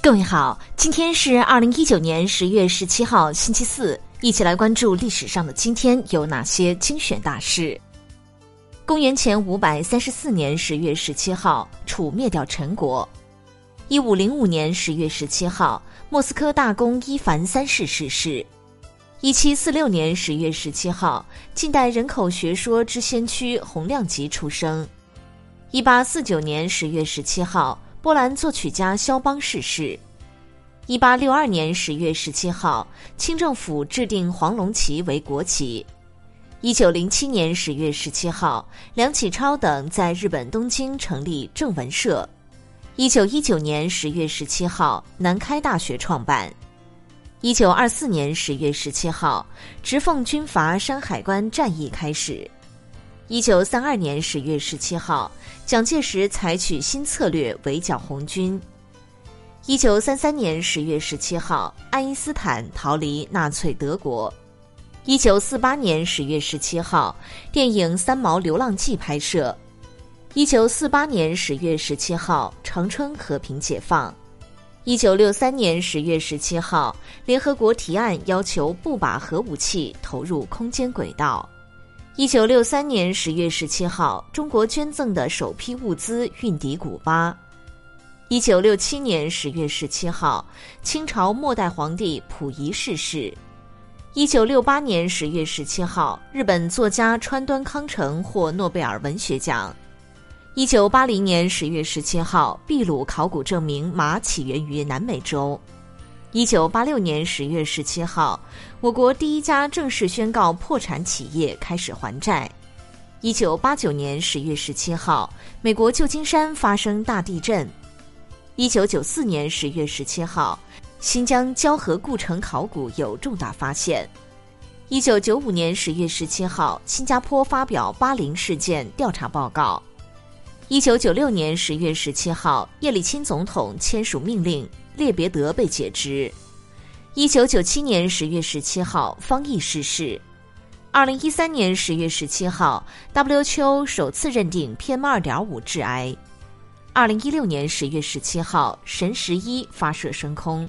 各位好，今天是二零一九年十月十七号，星期四，一起来关注历史上的今天有哪些精选大事。公元前五百三十四年十月十七号，楚灭掉陈国。一五零五年十月十七号，莫斯科大公伊凡三世逝世。一七四六年十月十七号，近代人口学说之先驱洪亮吉出生。一八四九年十月十七号。波兰作曲家肖邦逝世。一八六二年十月十七号，清政府制定黄龙旗为国旗。一九零七年十月十七号，梁启超等在日本东京成立正文社。一九一九年十月十七号，南开大学创办。一九二四年十月十七号，直奉军阀山海关战役开始。一九三二年十月十七号，蒋介石采取新策略围剿红军。一九三三年十月十七号，爱因斯坦逃离纳粹德国。一九四八年十月十七号，电影《三毛流浪记》拍摄。一九四八年十月十七号，长春和平解放。一九六三年十月十七号，联合国提案要求不把核武器投入空间轨道。一九六三年十月十七号，中国捐赠的首批物资运抵古巴。一九六七年十月十七号，清朝末代皇帝溥仪逝世。一九六八年十月十七号，日本作家川端康成获诺贝尔文学奖。一九八零年十月十七号，秘鲁考古证明马起源于南美洲。一九八六年十月十七号，我国第一家正式宣告破产企业开始还债。一九八九年十月十七号，美国旧金山发生大地震。一九九四年十月十七号，新疆交河故城考古有重大发现。一九九五年十月十七号，新加坡发表巴林事件调查报告。一九九六年十月十七号，叶利钦总统签署命令。列别德被解职。一九九七年十月十七号，方毅逝世。二零一三年十月十七号，WQO 首次认定 PM 二点五致癌。二零一六年十月十七号，神十一发射升空。